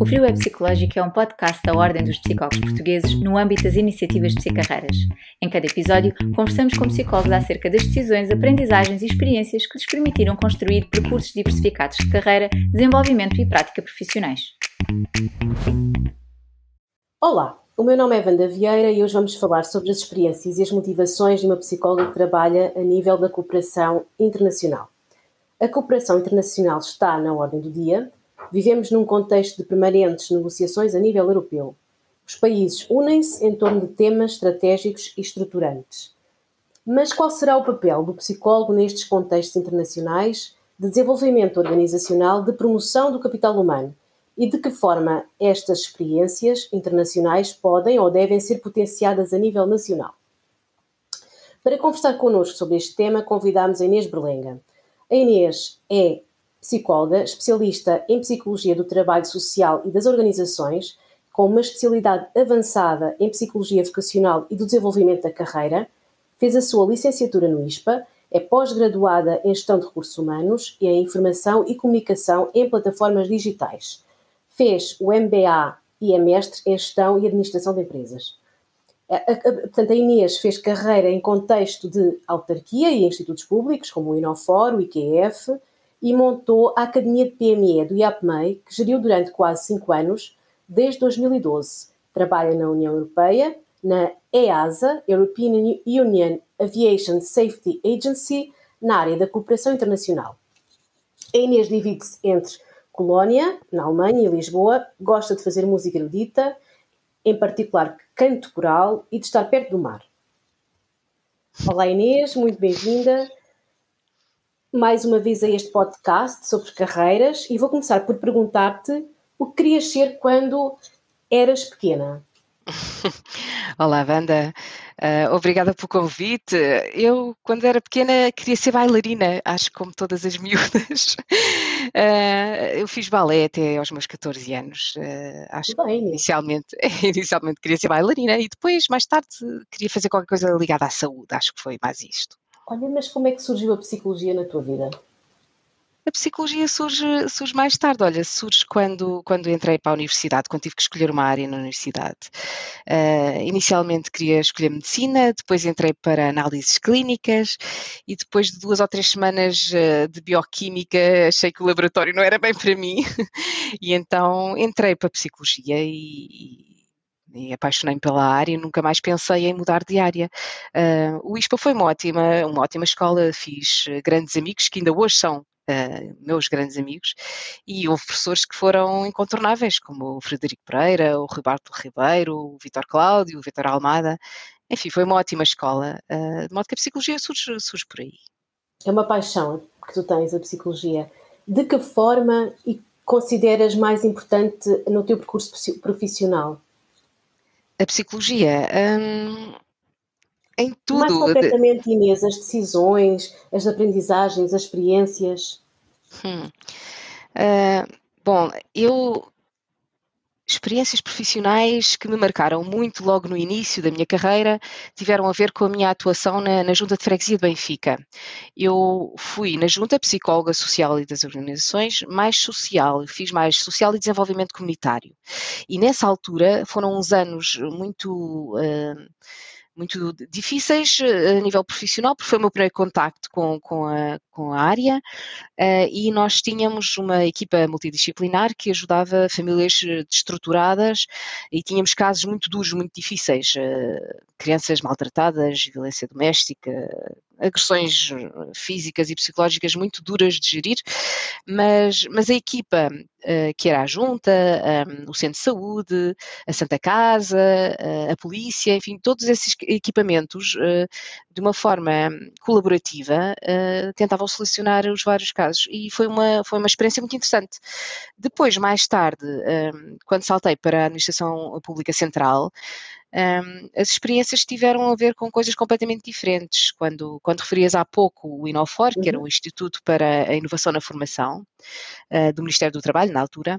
O Frio é Psicológico é um podcast da Ordem dos Psicólogos Portugueses no âmbito das iniciativas psicarreiras. Em cada episódio, conversamos com psicólogos acerca das decisões, aprendizagens e experiências que lhes permitiram construir percursos diversificados de carreira, desenvolvimento e prática profissionais. Olá, o meu nome é Wanda Vieira e hoje vamos falar sobre as experiências e as motivações de uma psicóloga que trabalha a nível da cooperação internacional. A cooperação internacional está na ordem do dia Vivemos num contexto de permanentes negociações a nível europeu. Os países unem-se em torno de temas estratégicos e estruturantes. Mas qual será o papel do psicólogo nestes contextos internacionais de desenvolvimento organizacional, de promoção do capital humano? E de que forma estas experiências internacionais podem ou devem ser potenciadas a nível nacional? Para conversar connosco sobre este tema, convidamos a Inês Berlenga. A Inês é psicóloga, especialista em psicologia do trabalho social e das organizações, com uma especialidade avançada em psicologia vocacional e do desenvolvimento da carreira, fez a sua licenciatura no ISPA, é pós-graduada em gestão de recursos humanos e em informação e comunicação em plataformas digitais. Fez o MBA e é mestre em gestão e administração de empresas. Portanto, a Inês fez carreira em contexto de autarquia e institutos públicos, como o Inofor, o IQF, e montou a Academia de PME do IAPMEI, que geriu durante quase cinco anos, desde 2012. Trabalha na União Europeia, na EASA, European Union Aviation Safety Agency, na área da cooperação internacional. A Inês divide-se entre Colónia, na Alemanha, e Lisboa, gosta de fazer música erudita, em particular canto coral e de estar perto do mar. Olá Inês, muito bem-vinda mais uma vez a este podcast sobre carreiras e vou começar por perguntar-te o que querias ser quando eras pequena. Olá, Wanda. Uh, obrigada pelo convite. Eu, quando era pequena, queria ser bailarina, acho que como todas as miúdas. Uh, eu fiz balé até aos meus 14 anos. Uh, acho Bem. que inicialmente, inicialmente queria ser bailarina e depois, mais tarde, queria fazer qualquer coisa ligada à saúde. Acho que foi mais isto. Olha, mas como é que surgiu a psicologia na tua vida? A psicologia surge, surge mais tarde, olha, surge quando, quando entrei para a universidade, quando tive que escolher uma área na universidade. Uh, inicialmente queria escolher medicina, depois entrei para análises clínicas e depois de duas ou três semanas uh, de bioquímica achei que o laboratório não era bem para mim e então entrei para a psicologia e, e apaixonei-me pela área e nunca mais pensei em mudar de área. Uh, o ISPA foi uma ótima, uma ótima escola, fiz grandes amigos que ainda hoje são Uh, meus grandes amigos, e houve professores que foram incontornáveis, como o Frederico Pereira, o Roberto Ribeiro, o Vitor Cláudio, o Vitor Almada. Enfim, foi uma ótima escola, uh, de modo que a psicologia surge, surge por aí. É uma paixão que tu tens, a psicologia. De que forma e consideras mais importante no teu percurso profissional? A psicologia. Hum, em tudo. Mais concretamente, Inês, as decisões, as aprendizagens, as experiências. Hum. Uh, bom, eu experiências profissionais que me marcaram muito logo no início da minha carreira tiveram a ver com a minha atuação na, na Junta de Freguesia de Benfica. Eu fui na Junta Psicóloga Social e das Organizações mais social, fiz mais social e desenvolvimento comunitário. E nessa altura foram uns anos muito. Uh, muito difíceis eh, a nível profissional, porque foi o meu primeiro contacto com, com, a, com a área uh, e nós tínhamos uma equipa multidisciplinar que ajudava famílias eh, destruturadas e tínhamos casos muito duros, muito difíceis, uh, crianças maltratadas, violência doméstica, agressões físicas e psicológicas muito duras de gerir, mas, mas a equipa, uh, que era a Junta, um, o Centro de Saúde, a Santa Casa, uh, a Polícia, enfim, todos esses equipamentos, de uma forma colaborativa, tentavam solucionar os vários casos e foi uma, foi uma experiência muito interessante. Depois, mais tarde, um, quando saltei para a Administração Pública Central, um, as experiências tiveram a ver com coisas completamente diferentes. Quando, quando referias há pouco o Inofor, que era o uhum. Instituto para a Inovação na Formação uh, do Ministério do Trabalho, na altura,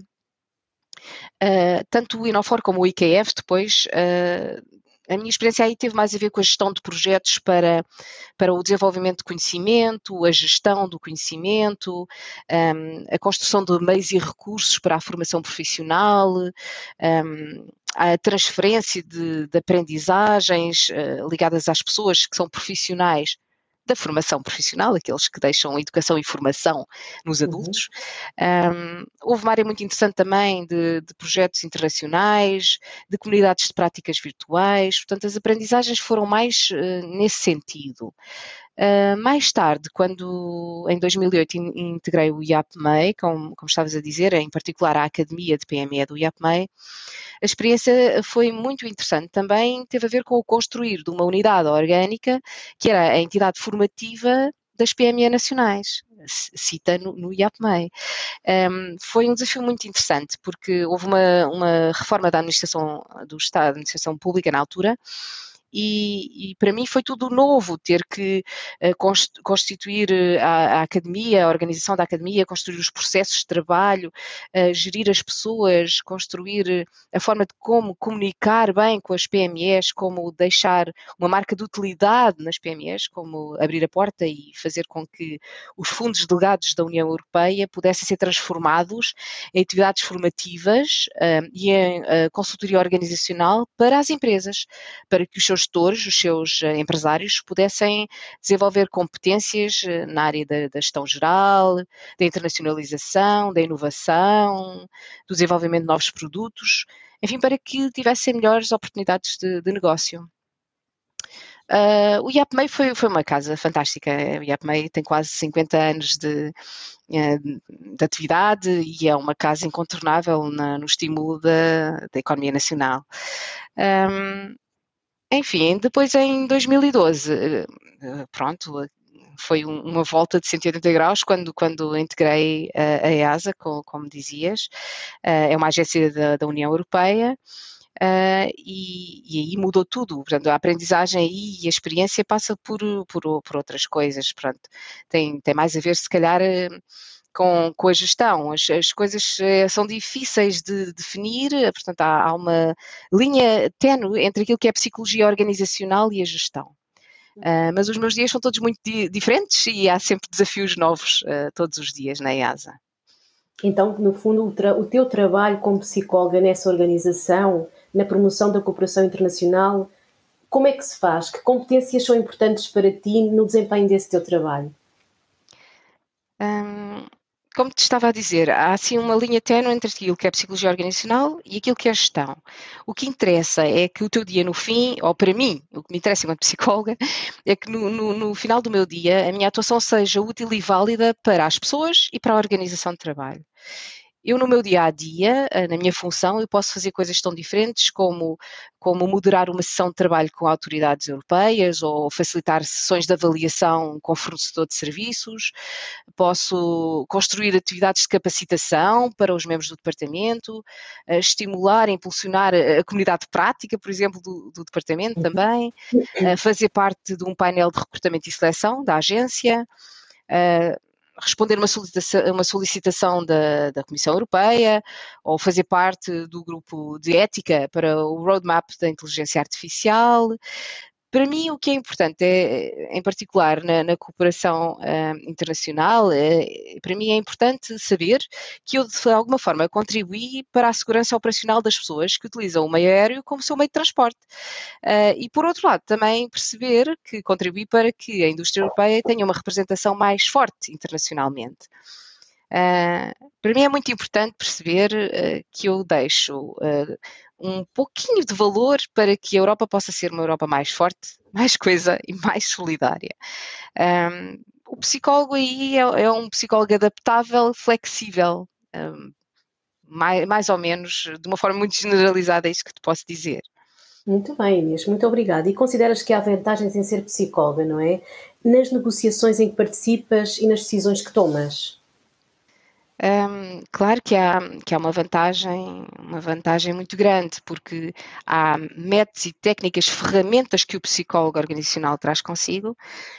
uh, tanto o Inofor como o IKF depois uh, a minha experiência aí teve mais a ver com a gestão de projetos para, para o desenvolvimento de conhecimento, a gestão do conhecimento, um, a construção de meios e recursos para a formação profissional, um, a transferência de, de aprendizagens uh, ligadas às pessoas que são profissionais da formação profissional, aqueles que deixam educação e formação nos uhum. adultos. Uhum. Um, houve uma área muito interessante também de, de, projetos internacionais, de comunidades de práticas virtuais, portanto, as aprendizagens foram mais uh, nesse sentido. Uh, mais tarde, quando em 2008 in, integrei o IAPMEI, como, como estavas a dizer, em particular a Academia de PME do IAPMEI, a experiência foi muito interessante. Também teve a ver com o construir de uma unidade orgânica, que era a entidade formativa das PME nacionais, cita no, no IAPMEI. Um, foi um desafio muito interessante, porque houve uma, uma reforma da administração do Estado, da administração pública na altura, e, e, para mim foi tudo novo, ter que uh, constituir eh, a, a, academia, a organização da academia, construir os processos de trabalho, uh, gerir as pessoas, construir a forma de como comunicar bem com as PMEs, como deixar uma marca de utilidade nas PMEs, como abrir a porta e fazer com que os fundos delegados da União Europeia pudessem ser transformados em atividades formativas uh, e em consultoria organizacional para as empresas, para que os seus gestores, os seus eh, empresários, pudessem desenvolver competências eh, na área da, da gestão geral, da internacionalização, da inovação, do desenvolvimento de novos produtos, enfim, para que tivessem melhores oportunidades de, de negócio. Uh, o IAPMEI foi, foi uma casa fantástica. O IAPMEI tem quase 50 anos de, de atividade e é uma casa incontornável na, no estímulo da, da economia nacional. Um, enfim, depois em 2012, eh, pronto, foi uma volta de 180 graus quando, quando integrei a, a EASA, como, como dizias, eh, é uma agência da, da União Europeia. Uh, e, e, aí mudou tudo. Portanto, a aprendizagem e a experiência passa por, por, por outras coisas. Pronto. Tem, tem mais a ver, se calhar, com, com a gestão. As, as coisas eh, são difíceis de definir, eh, portanto, há, há uma linha ténue entre aquilo que é psicologia organizacional e a gestão. Uh, mas os meus dias são todos muito di diferentes e há sempre desafios novos uh, todos os dias na EASA. Então, no fundo, o, o, teu trabalho como psicóloga nessa organização, na promoção da cooperação internacional, como é que se faz? Que competências são importantes para ti no desempenho desse teu trabalho? Um, como te estava a dizer, há assim uma linha ténue entre aquilo que é psicologia organizacional e aquilo que é gestão. O que interessa é que o teu dia no fim, ou para mim, o que me interessa enquanto psicóloga, é que no, no, no final do meu dia a minha atuação seja útil e válida para as pessoas e para a organização de trabalho. Eu, no meu dia a dia, eh, na minha função, eu posso fazer coisas tão diferentes como, como moderar uma sessão de trabalho com autoridades europeias ou facilitar sessões de avaliação com fornecedor de serviços, posso construir atividades de capacitação para os membros do departamento, eh, estimular, impulsionar a comunidade prática, por exemplo, do, do departamento uhum. também, eh, fazer parte de um painel de recrutamento e seleção da agência responder uma solicitação, uma solicitação da, da, Comissão Europeia ou fazer parte do grupo de ética para o roadmap da inteligência artificial. Para mim, o que é importante, é, em particular na, na cooperação uh, internacional, é, para mim é importante saber que eu, de alguma forma, contribuí para a segurança operacional das pessoas que utilizam o meio aéreo como seu meio de transporte. Uh, e, por outro lado, também perceber que contribuí para que a indústria europeia tenha uma representação mais forte internacionalmente. Uh, para mim é muito importante perceber uh, que eu deixo uh, um pouquinho de valor para que a Europa possa ser uma Europa mais forte, mais coisa e mais solidária. Um, o psicólogo aí é, é, um psicólogo adaptável, flexível, um, mais, mais ou menos, de uma forma muito generalizada, é isso que te posso dizer. Muito bem, Inês, muito obrigada. E consideras que há vantagens em ser psicóloga, não é? Nas negociações em que participas e nas decisões que tomas? Um, claro que há, que há uma vantagem, uma vantagem muito grande, porque há métodos e técnicas, ferramentas que o psicólogo organizacional traz consigo,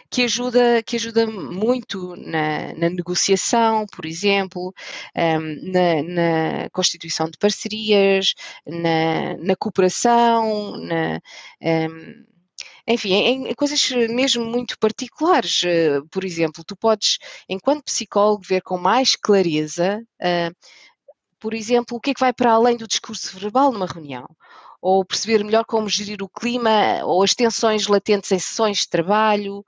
que ajuda, que ajuda muito na, na negociação, por exemplo, um, na, na, constituição de parcerias, na, na cooperação, na, um, enfim, em, em, coisas mesmo muito particulares. Eh, por exemplo, tu podes, enquanto psicólogo, ver com mais clareza, uh, por exemplo, o que é que vai para além do discurso verbal numa reunião. Ou perceber melhor como gerir o clima ou as tensões latentes em sessões de trabalho,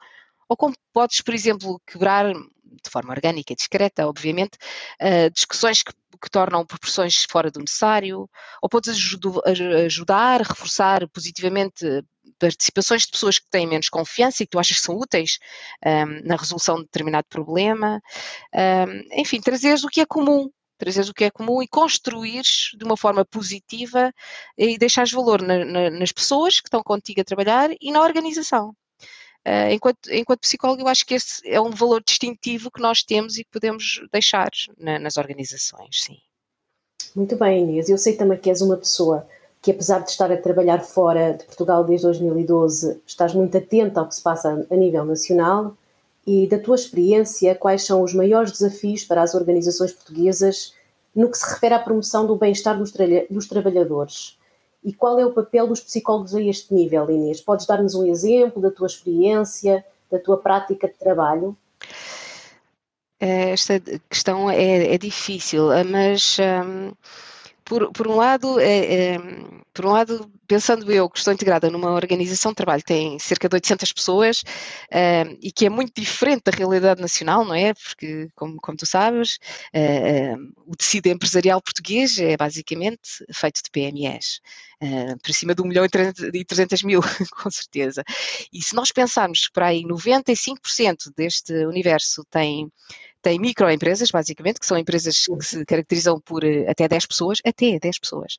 ou como podes, por exemplo, quebrar de forma orgânica e discreta, obviamente, uh, discussões que, que, tornam proporções fora do necessário, ou podes ajudar, reforçar positivamente participações de pessoas que têm menos confiança e que tu achas que são úteis um, na resolução de determinado problema. Um, enfim, trazeres o que é comum, trazeres o que é comum e construires de uma forma positiva e deixares valor na, na, nas pessoas que estão contigo a trabalhar e na organização. Uh, enquanto, enquanto psicólogo, eu acho que esse é um valor distintivo que nós temos e que podemos deixar na, nas organizações, sim. Muito bem, Inês. Eu sei também que és uma pessoa que apesar de estar a trabalhar fora de Portugal desde 2012, estás muito atenta ao que se passa a nível nacional e da tua experiência, quais são os maiores desafios para as organizações portuguesas no que se refere à promoção do bem-estar dos, tra dos trabalhadores? E qual é o papel dos psicólogos a este nível, Inês? Podes dar-nos um exemplo da tua experiência, da tua prática de trabalho? Esta questão é, é difícil, mas. Hum por, por, um lado, é, é, por um lado, pensando eu que estou integrada numa organização de trabalho que tem cerca de 800 pessoas é, e que é muito diferente da realidade nacional, não é? Porque, como, como tu sabes, é, é, o tecido empresarial português é basicamente feito de PMEs. Uh, por cima de 1 milhão e 300 mil, com certeza. E se nós pensarmos que para aí 95% deste universo tem tem microempresas, basicamente, que são empresas que se caracterizam por eh, até 10 pessoas, até 10 pessoas,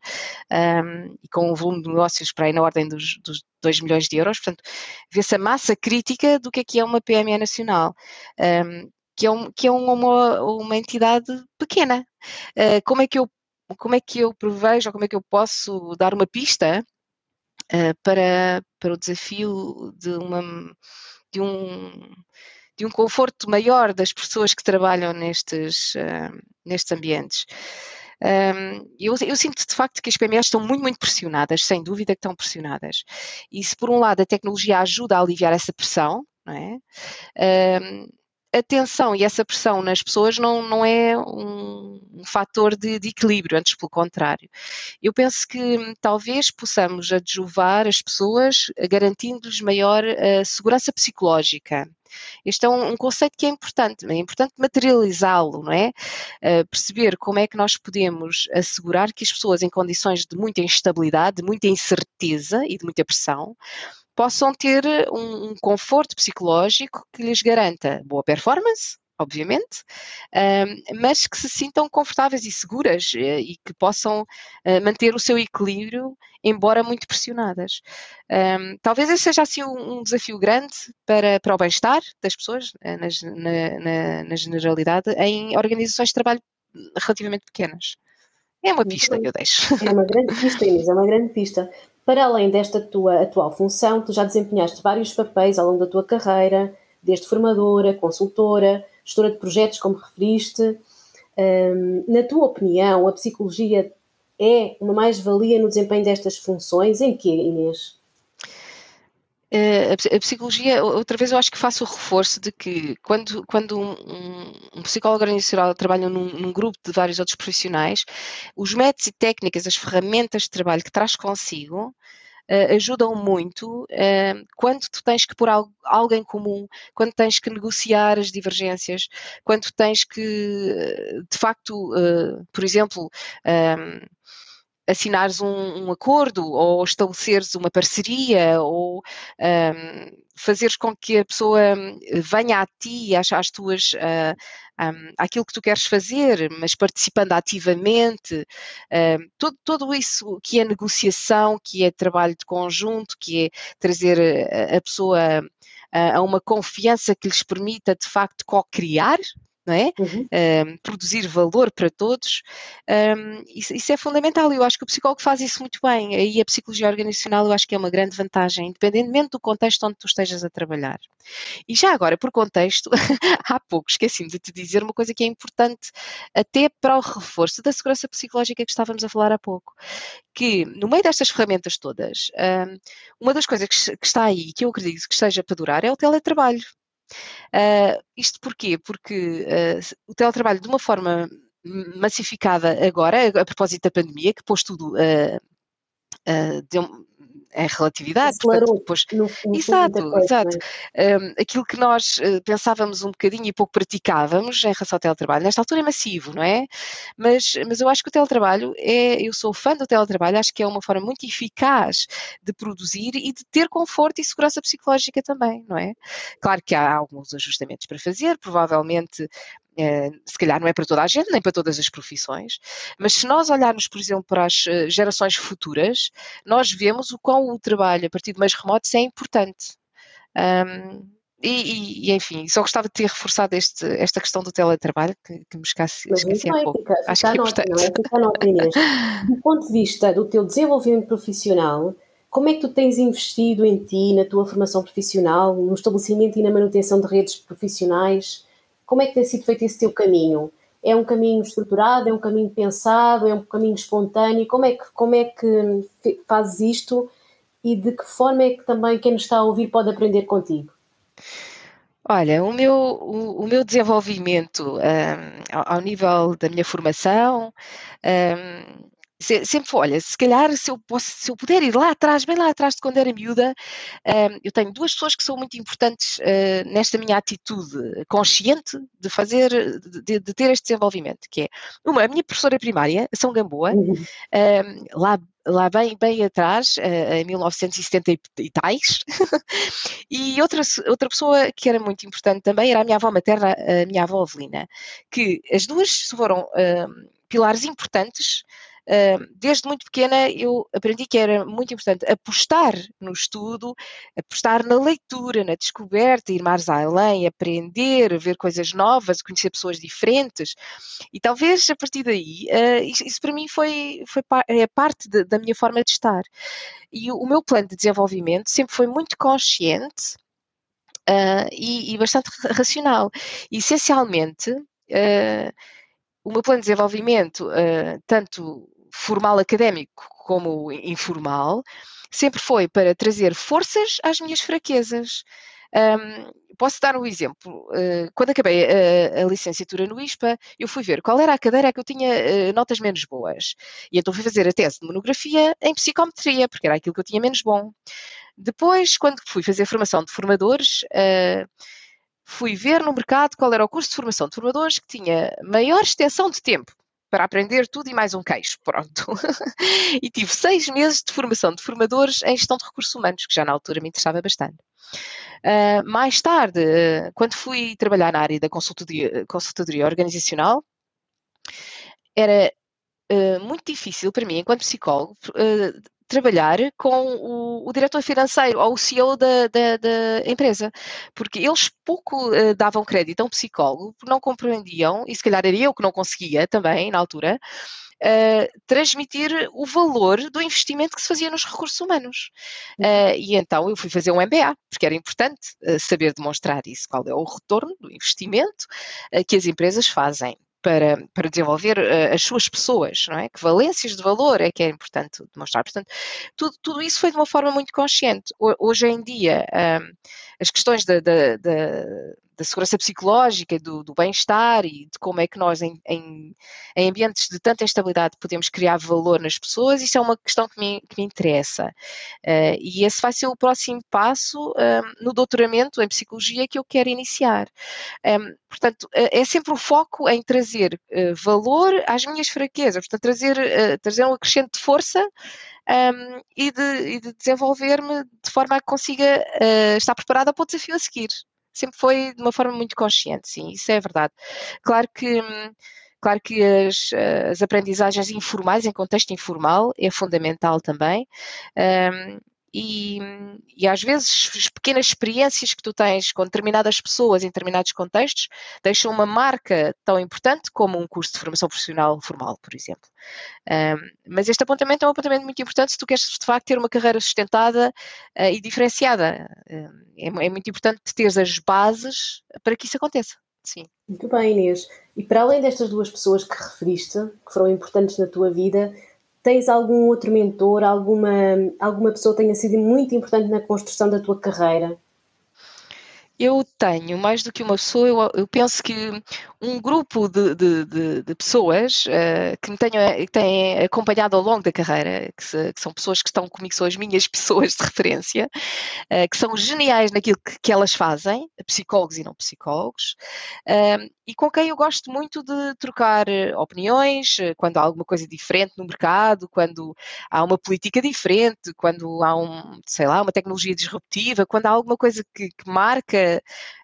um, e com um volume de negócios para aí na ordem dos, dos 2 milhões de euros, portanto, vê-se a massa crítica do que é que é uma PME nacional. Um, que é, um, que é uma, uma entidade pequena. Uh, como é que eu como é que eu prevejo ou como é que eu posso dar uma pista uh, para, para o desafio de uma de um de um conforto maior das pessoas que trabalham nestes, uh, nestes ambientes. Eu, eu, sinto de facto que as PMEs estão muito, muito pressionadas, sem dúvida que estão pressionadas. E se por um lado a tecnologia ajuda a aliviar essa pressão, não é? A tensão e essa pressão nas pessoas não, não é um, um fator de, de, equilíbrio, antes pelo contrário. Eu penso que hum, talvez possamos adjuvar as pessoas garantindo-lhes maior uh, segurança psicológica. Este é um, um, conceito que é importante, é importante materializá-lo, não é? Uh, perceber como é que nós podemos assegurar que as pessoas em condições de muita instabilidade, de muita incerteza e de muita pressão, possam ter um, um conforto psicológico que lhes garanta boa performance, obviamente, mas que se sintam confortáveis e seguras eh, e que possam uh, manter o seu equilíbrio, embora muito pressionadas. talvez esse seja assim um, um, desafio grande para, para o bem-estar das pessoas, uh, na, na, na, generalidade, em organizações de trabalho relativamente pequenas. É uma pista que eu deixo. É uma grande pista, Inês, é uma grande pista. Para além desta tua atual função, tu já desempenhaste vários papéis ao longo da tua carreira, desde formadora, consultora, gestora de projetos, como referiste. Um, na tua opinião, a psicologia é uma mais-valia no desempenho destas funções? Em que, Inês? Eh, a psicologia, outra vez eu acho que faço o reforço de que quando, quando um, um psicólogo organizacional trabalha num, num, grupo de vários outros profissionais, os métodos e técnicas, as ferramentas de trabalho que traz consigo uh, ajudam muito uh, quando tu tens que pôr algo, em comum, quando tens que negociar as divergências, quando tens que, de facto, uh, por exemplo, assinares um, um, acordo ou estabeleceres uma parceria ou um, fazeres com que a pessoa venha a ti, às, às tuas, uh, um, àquilo que tu queres fazer, mas participando ativamente, todo, todo isso que é negociação, que é trabalho de conjunto, que é trazer a, a pessoa a, a uma confiança que lhes permita de facto co-criar, não é? Uhum. Um, produzir valor para todos, um, isso, isso, é fundamental. Eu acho que o psicólogo faz isso muito bem. Aí a psicologia organizacional eu acho que é uma grande vantagem, independentemente do contexto onde tu estejas a trabalhar. E já agora, por contexto, há pouco esqueci-me de te dizer uma coisa que é importante até para o reforço da segurança psicológica que estávamos a falar há pouco, que no meio destas ferramentas todas, um, uma das coisas que, que está aí, que eu acredito que esteja para durar, é o teletrabalho. Uh, isto porquê? Porque uh, o teletrabalho, de uma forma massificada agora, a, propósito da pandemia, que pôs tudo uh, deu, é relatividade. Portanto, depois, no, no exato, exato. É? Um, aquilo que nós uh, pensávamos um bocadinho e pouco praticávamos em relação ao teletrabalho, nesta altura é massivo, não é? Mas, mas eu acho que o teletrabalho é, eu sou fã do teletrabalho, acho que é uma forma muito eficaz de produzir e de ter conforto e segurança psicológica também, não é? Claro que há alguns ajustamentos para fazer, provavelmente se calhar não é para toda a gente, nem para todas as profissões, mas se nós olharmos, por exemplo, para as uh, gerações futuras, nós vemos o quão o trabalho a partir de meios remotos é importante. Um, e, e, enfim, só gostava de ter reforçado este, esta questão do teletrabalho, que, que me esqueci, esqueci há pouco. Fica, Acho que é importante. Não é? Do ponto de vista do teu desenvolvimento profissional, como é que tu tens investido em ti, na tua formação profissional, no estabelecimento e na manutenção de redes profissionais? Como é que tem sido feito esse teu caminho? É um caminho estruturado, é um caminho pensado, é um caminho espontâneo? Como é que, como é que fazes isto e de que forma é que também quem nos está a ouvir pode aprender contigo? Olha, o meu, o, o meu desenvolvimento um, ao, ao, nível da minha formação um, sempre olha, se calhar se eu, posso, se eu puder ir lá atrás, bem lá atrás de quando era miúda, um, eu tenho duas pessoas que são muito importantes uh, nesta minha atitude consciente de fazer, de, de, ter este desenvolvimento, que é uma, a minha professora primária, São Gamboa, uhum. um, lá lá bem, bem atrás, uh, em 1970 e, e tais, e outra, outra pessoa que era muito importante também era a minha avó materna, a minha avó Avelina, que as duas foram uh, pilares importantes desde muito pequena eu aprendi que era muito importante apostar no estudo, apostar na leitura, na descoberta, ir mais além, aprender, ver coisas novas, conhecer pessoas diferentes. E talvez a partir daí, uh, isso, para mim foi, foi é parte da minha forma de estar. E o meu plano de desenvolvimento sempre foi muito consciente uh, e, e, bastante racional. E, essencialmente, uh, o meu plano de desenvolvimento, uh, tanto formal académico como informal, sempre foi para trazer forças às minhas fraquezas. Um, posso dar um exemplo. Uh, quando acabei a, a, licenciatura no ISPA, eu fui ver qual era a cadeira que eu tinha uh, notas menos boas. E então fui fazer a tese de monografia em psicometria, porque era aquilo que eu tinha menos bom. Depois, quando fui fazer a formação de formadores, uh, fui ver no mercado qual era o curso de formação de formadores que tinha maior extensão de tempo para aprender tudo e mais um queixo, pronto. e tive seis meses de formação de formadores em gestão de recursos humanos, que já na altura me interessava bastante. Uh, mais tarde, uh, quando fui trabalhar na área da consultoria, consultoria organizacional, era uh, muito difícil para mim, enquanto psicólogo, trabalhar com o, o, diretor financeiro ou o CEO da, da, da empresa, porque eles pouco uh, davam crédito a um psicólogo, não compreendiam, e se calhar era eu que não conseguia também na altura, uh, transmitir o valor do investimento que se fazia nos recursos humanos. Uh, e então eu fui fazer um MBA, porque era importante saber demonstrar isso, qual é o retorno do investimento que as empresas fazem para, para desenvolver uh, as suas pessoas, não é? Que valências de valor é que é importante demonstrar. Portanto, tudo, tudo isso foi de uma forma muito consciente. Hoje em dia, um, as questões da, da, da, da segurança psicológica, do, do bem-estar e de como é que nós, em, em, em, ambientes de tanta instabilidade, podemos criar valor nas pessoas, isso é uma questão que me, que me interessa. Uh, e esse vai ser o próximo passo um, no doutoramento em psicologia que eu quero iniciar. Um, portanto, é sempre o foco em trazer uh, valor às minhas fraquezas, portanto, trazer, uh, trazer um acrescente de força um, e de, de desenvolver-me de forma a que consiga estar preparada para o desafio a seguir. Sempre foi de uma forma muito consciente, sim, isso é verdade. Claro que. Claro que as, as aprendizagens informais, em contexto informal, é fundamental também. Um, e, e, às vezes as pequenas experiências que tu tens com determinadas pessoas em determinados contextos deixam uma marca tão importante como um curso de formação profissional formal, por exemplo. Um, mas este apontamento é um apontamento muito importante se tu queres de facto ter uma carreira sustentada uh, e diferenciada. Uh, é, é muito importante teres as bases para que isso aconteça. Sim. Muito bem, Inês. E para além destas duas pessoas que referiste, que foram importantes na tua vida, tens algum outro mentor, alguma, alguma pessoa que tenha sido muito importante na construção da tua carreira? Eu tenho mais do que uma pessoa, eu, eu penso que um grupo de, de, de, de pessoas uh, que me tenham, têm acompanhado ao longo da carreira, que, se, que, são pessoas que estão comigo, são as minhas pessoas de referência, uh, que são geniais naquilo que, que, elas fazem, psicólogos e não psicólogos, uh, e com quem eu gosto muito de trocar opiniões, quando há alguma coisa diferente no mercado, quando há uma política diferente, quando há um, sei lá, uma tecnologia disruptiva, quando há alguma coisa que, que marca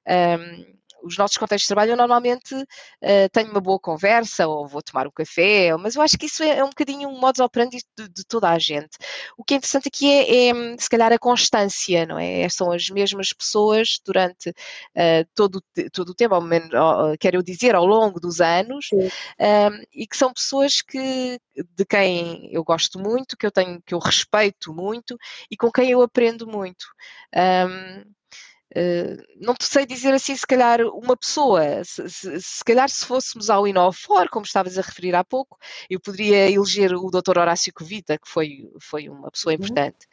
um, os nossos contextos de trabalho, eu normalmente uh, tenho uma boa conversa ou vou tomar um café, mas eu acho que isso é, é um bocadinho um modus operandi de, de, toda a gente. O que é interessante aqui é, é, se calhar, a constância, não é? São as mesmas pessoas durante uh, todo, todo o tempo, ao menos, quero eu dizer, ao longo dos anos, um, e que são pessoas que, de quem eu gosto muito, que eu tenho, que eu respeito muito e com quem eu aprendo muito. Um, Uh, não te sei dizer assim, se calhar uma pessoa, se, se, se calhar se fôssemos ao Inofor, como estavas a referir há pouco, eu poderia eleger o Dr. Horácio Covita, que foi, foi uma pessoa uhum. importante.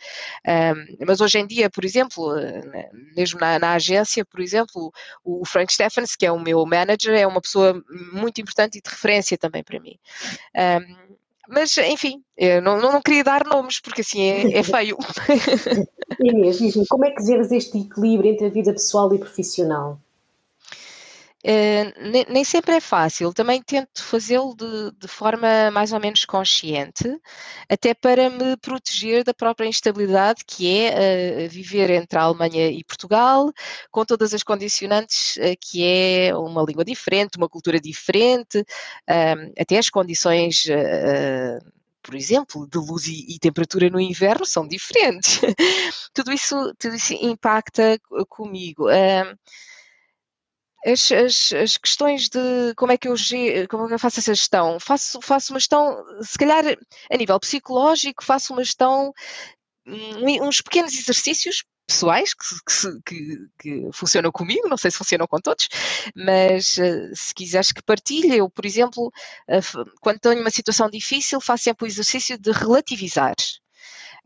Um, mas hoje em dia, por exemplo, eh, mesmo na, na, agência, por exemplo, o Frank Stephens, que é o meu manager, é uma pessoa muito importante e de referência também para mim. Um, mas, enfim, não, não, queria dar nomes, porque assim é, é feio. Inês, diz-me, como é que geres este equilíbrio entre a vida pessoal e profissional? Uh, nem, nem, sempre é fácil, também tento fazê-lo de, de, forma mais ou menos consciente, até para me proteger da própria instabilidade que é uh, viver entre a Alemanha e Portugal, com todas as condicionantes uh, que é uma língua diferente, uma cultura diferente, até as condições por exemplo, de luz e, e, temperatura no inverno são diferentes. tudo, isso, tudo isso impacta comigo. Uh, as, as, as, questões de como é que eu, como é que eu faço essa gestão? Faço, faço uma gestão, se calhar a nível psicológico, faço uma gestão, uns pequenos exercícios pessoais que, que, que, funcionam comigo, não sei se funcionam com todos, mas uh, se quiseres que partilhe, eu, por exemplo, uh, quando tenho uma situação difícil, faço sempre o exercício de relativizar.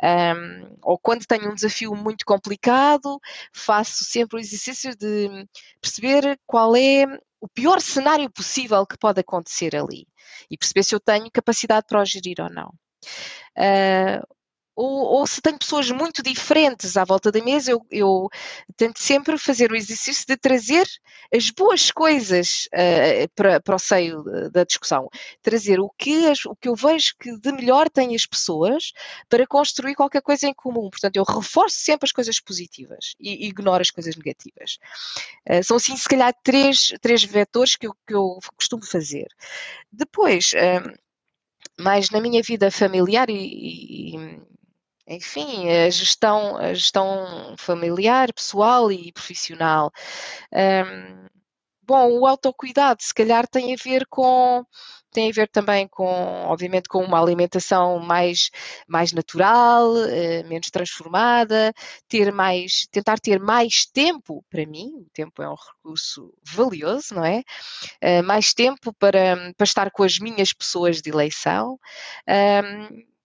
Um, ou quando tenho um desafio muito complicado, faço sempre o exercício de perceber qual é o pior cenário possível que pode acontecer ali e perceber se eu tenho capacidade para o gerir ou não. Uh, ou, ou, se tenho pessoas muito diferentes à volta da mesa, eu, eu, tento sempre fazer o exercício de trazer as boas coisas uh, para, para o seio da discussão. Trazer o que, as, o que eu vejo que de melhor têm as pessoas para construir qualquer coisa em comum. Portanto, eu reforço sempre as coisas positivas e, ignoro as coisas negativas. Uh, são assim, se calhar, três, três vetores que eu, que eu costumo fazer. Depois. Uh, mais na minha vida familiar e, e, enfim, a gestão, a gestão familiar, pessoal e profissional. Um, bom, o autocuidado se calhar tem a ver com tem a ver também com, obviamente, com uma alimentação mais, mais natural, uh, menos transformada, ter mais, tentar ter mais tempo para mim, o tempo é um recurso valioso, não é? Uh, mais tempo para, para estar com as minhas pessoas de eleição.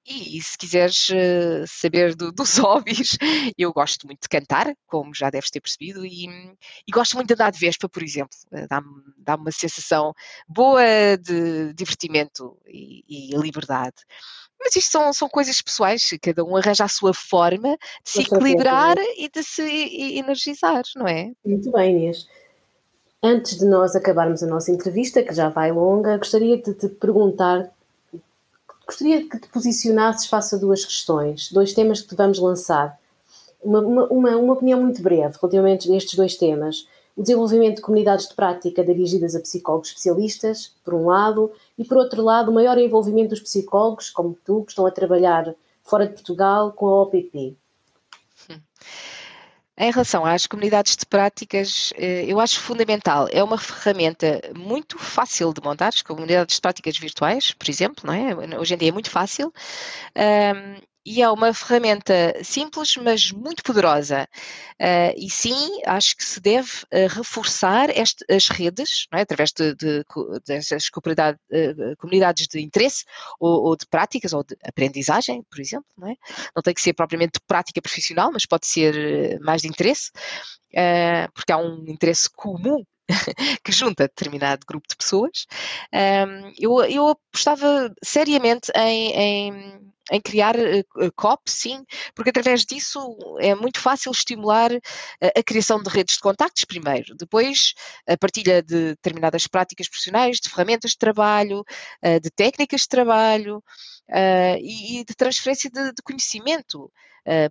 E, se quiseres uh, saber do, dos hobbies, eu gosto muito de cantar, como já deves ter percebido, e, e gosto muito de andar de vespa, por exemplo. Uh, Dá-me dá uma sensação boa de divertimento e, e liberdade. Mas isto são, são coisas pessoais, cada um arranja a sua forma de se equilibrar e de se energizar, não é? Muito bem, Inês. Antes de nós acabarmos a nossa entrevista, que já vai longa, gostaria de te perguntar Gostaria que te posicionasses face a duas questões, dois temas que te vamos lançar. Uma, uma, uma opinião muito breve relativamente a estes dois temas. O desenvolvimento de comunidades de prática dirigidas a psicólogos especialistas, por um lado, e por outro lado, o maior envolvimento dos psicólogos, como tu, que estão a trabalhar fora de Portugal com a OPP. Em relação às comunidades de práticas, eh, eu acho fundamental. É uma ferramenta muito fácil de montar, as comunidades de práticas virtuais, por exemplo, não é? Hoje em dia é muito fácil. E é uma ferramenta simples, mas muito poderosa. Uh, e sim, acho que se deve uh, reforçar este, as redes, é? através de, de, dessas uh, comunidades de interesse ou, ou, de práticas ou de aprendizagem, por exemplo. Não, é? não tem que ser propriamente prática profissional, mas pode ser mais de interesse, porque há um interesse comum que junta determinado grupo de pessoas. Um, eu, eu apostava seriamente em, em em criar uh, COP, sim, porque através disso é muito fácil estimular uh, a criação de redes de contactos primeiro, depois a partilha de determinadas práticas profissionais, de ferramentas de trabalho, uh, de técnicas de trabalho e, e, de transferência de, de conhecimento.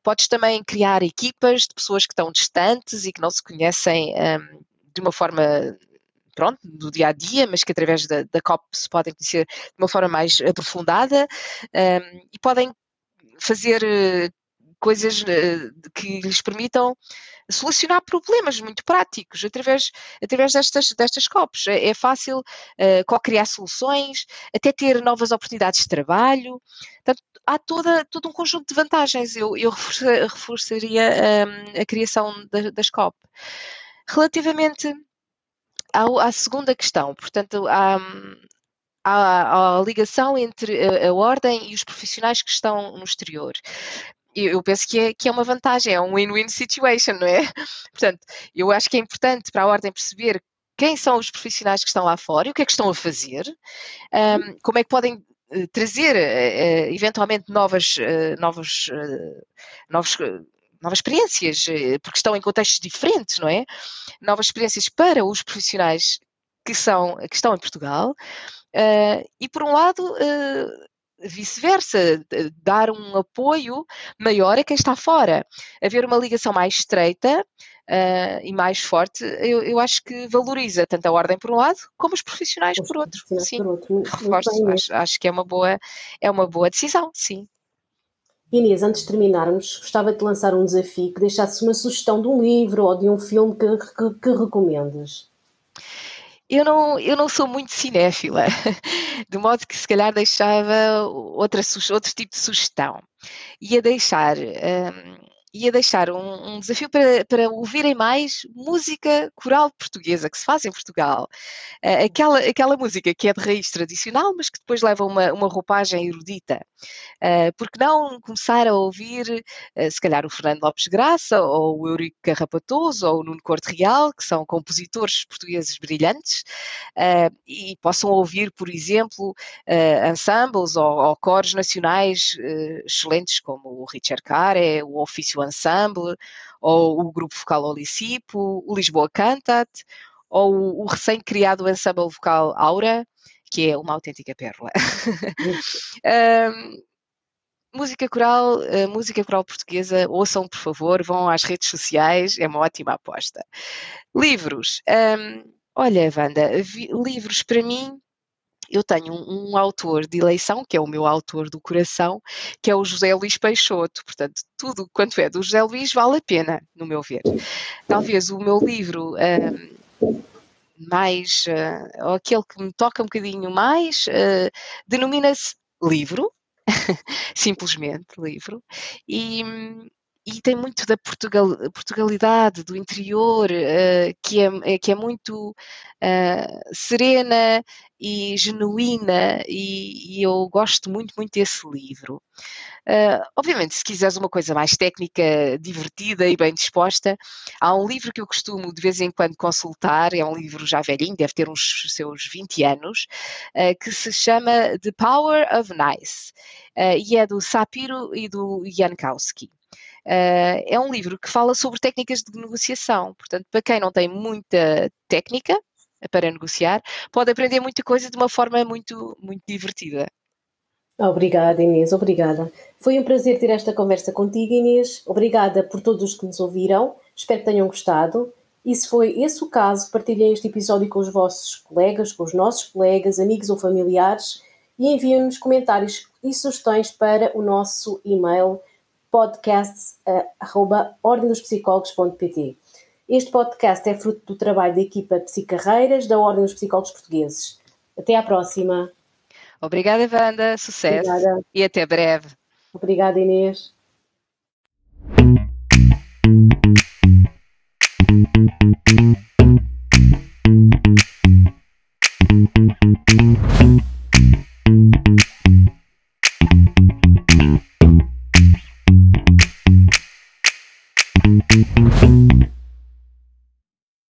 podes também criar equipas de pessoas que estão distantes e que não se conhecem um, de uma forma pronto, do dia a dia, mas que através da, da COP se podem conhecer de uma forma mais aprofundada um, e podem fazer uh, coisas uh, que lhes permitam solucionar problemas muito práticos através, através destas, destas COPs. É, é fácil uh, co-criar soluções, até ter novas oportunidades de trabalho. Portanto, há toda, todo um conjunto de vantagens. Eu, eu reforçaria um, a criação da, das COP. Relativamente à, à segunda questão, portanto, a ligação entre a, a, ordem e os profissionais que estão no exterior. Eu, penso que é, que é uma vantagem, é um win-win situation, não é? Portanto, eu acho que é importante para a ordem perceber quem são os profissionais que estão lá fora e o que é que estão a fazer, um, como é que podem uh, trazer uh, eventualmente novas, uh, novos, novos novas experiências, eh, porque estão em contextos diferentes, não é? Novas experiências para os profissionais que, são, que estão em Portugal. Uh, e, por um lado, uh, vice-versa, dar um apoio maior a quem está fora. Haver uma ligação mais estreita uh, e mais forte, eu, eu, acho que valoriza tanto a ordem por um lado, como os profissionais por outro. Sim, por outro. reforço, acho, acho, que é uma, boa, é uma boa decisão, sim. Inês, antes de terminarmos, gostava de lançar um desafio que deixasse uma sugestão de um livro ou de um filme que, que, que recomendas. Eu não, eu não sou muito cinéfila, de modo que se calhar deixava outra, outro tipo de sugestão. Ia deixar um, ia deixar um, um, desafio para, para ouvirem mais música coral portuguesa que se faz em Portugal. Uh, aquela, aquela música que é de raiz tradicional, mas que depois leva uma, uma roupagem erudita. Uh, porque não começar a ouvir, uh, se calhar, o Fernando Lopes Graça, ou o Eurico Carrapatoso, ou o Nuno Corte Real, que são compositores portugueses brilhantes, e possam ouvir, por exemplo, ensembles ou, ou coros nacionais excelentes, como o Richard Care, o Ofício Ensemble, ou o Grupo Vocal Olicipo, o Lisboa Cantat, ou o, recém-criado Ensemble Vocal Aura, que é uma autêntica pérola. um, música coral, uh, música coral portuguesa, ouçam por favor, vão às redes sociais, é uma ótima aposta. Livros. Um, olha, Wanda, livros para mim eu tenho um, um, autor de eleição, que é o meu autor do coração, que é o José Luís Peixoto. Portanto, tudo quanto é do José Luís vale a pena, no meu ver. Talvez o meu livro uh, mais, uh, aquele que me toca um bocadinho mais, uh, denomina-se livro, simplesmente livro, e, e tem muito da Portugal, Portugalidade, do interior, uh, que, é, que é muito uh, serena e genuína, e, e, eu gosto muito, muito desse livro. Uh, obviamente, se quiseres uma coisa mais técnica, divertida e bem disposta, há um livro que eu costumo de vez em quando consultar, é um livro já velhinho, deve ter uns seus 20 anos, que se chama The Power of Nice, e é do Sapiro e do Jankowski. Uh, é um livro que fala sobre técnicas de negociação. Portanto, para quem não tem muita técnica para negociar, pode aprender muita coisa de uma forma muito, muito divertida. Obrigada, Inês, obrigada. Foi um prazer ter esta conversa contigo, Inês. Obrigada por todos os que nos ouviram. Espero que tenham gostado. E se foi esse o caso, partilhem este episódio com os vossos colegas, com os nossos colegas, amigos ou familiares e enviem-nos comentários e sugestões para o nosso e-mail podcasts.ordendospsicólogos.pt. Este podcast é fruto do trabalho da equipa Psicarreiras da Ordem dos Psicólogos Portugueses. Até à próxima. Obrigada, Wanda. Sucesso. Obrigada. E até breve. Obrigada, Inês.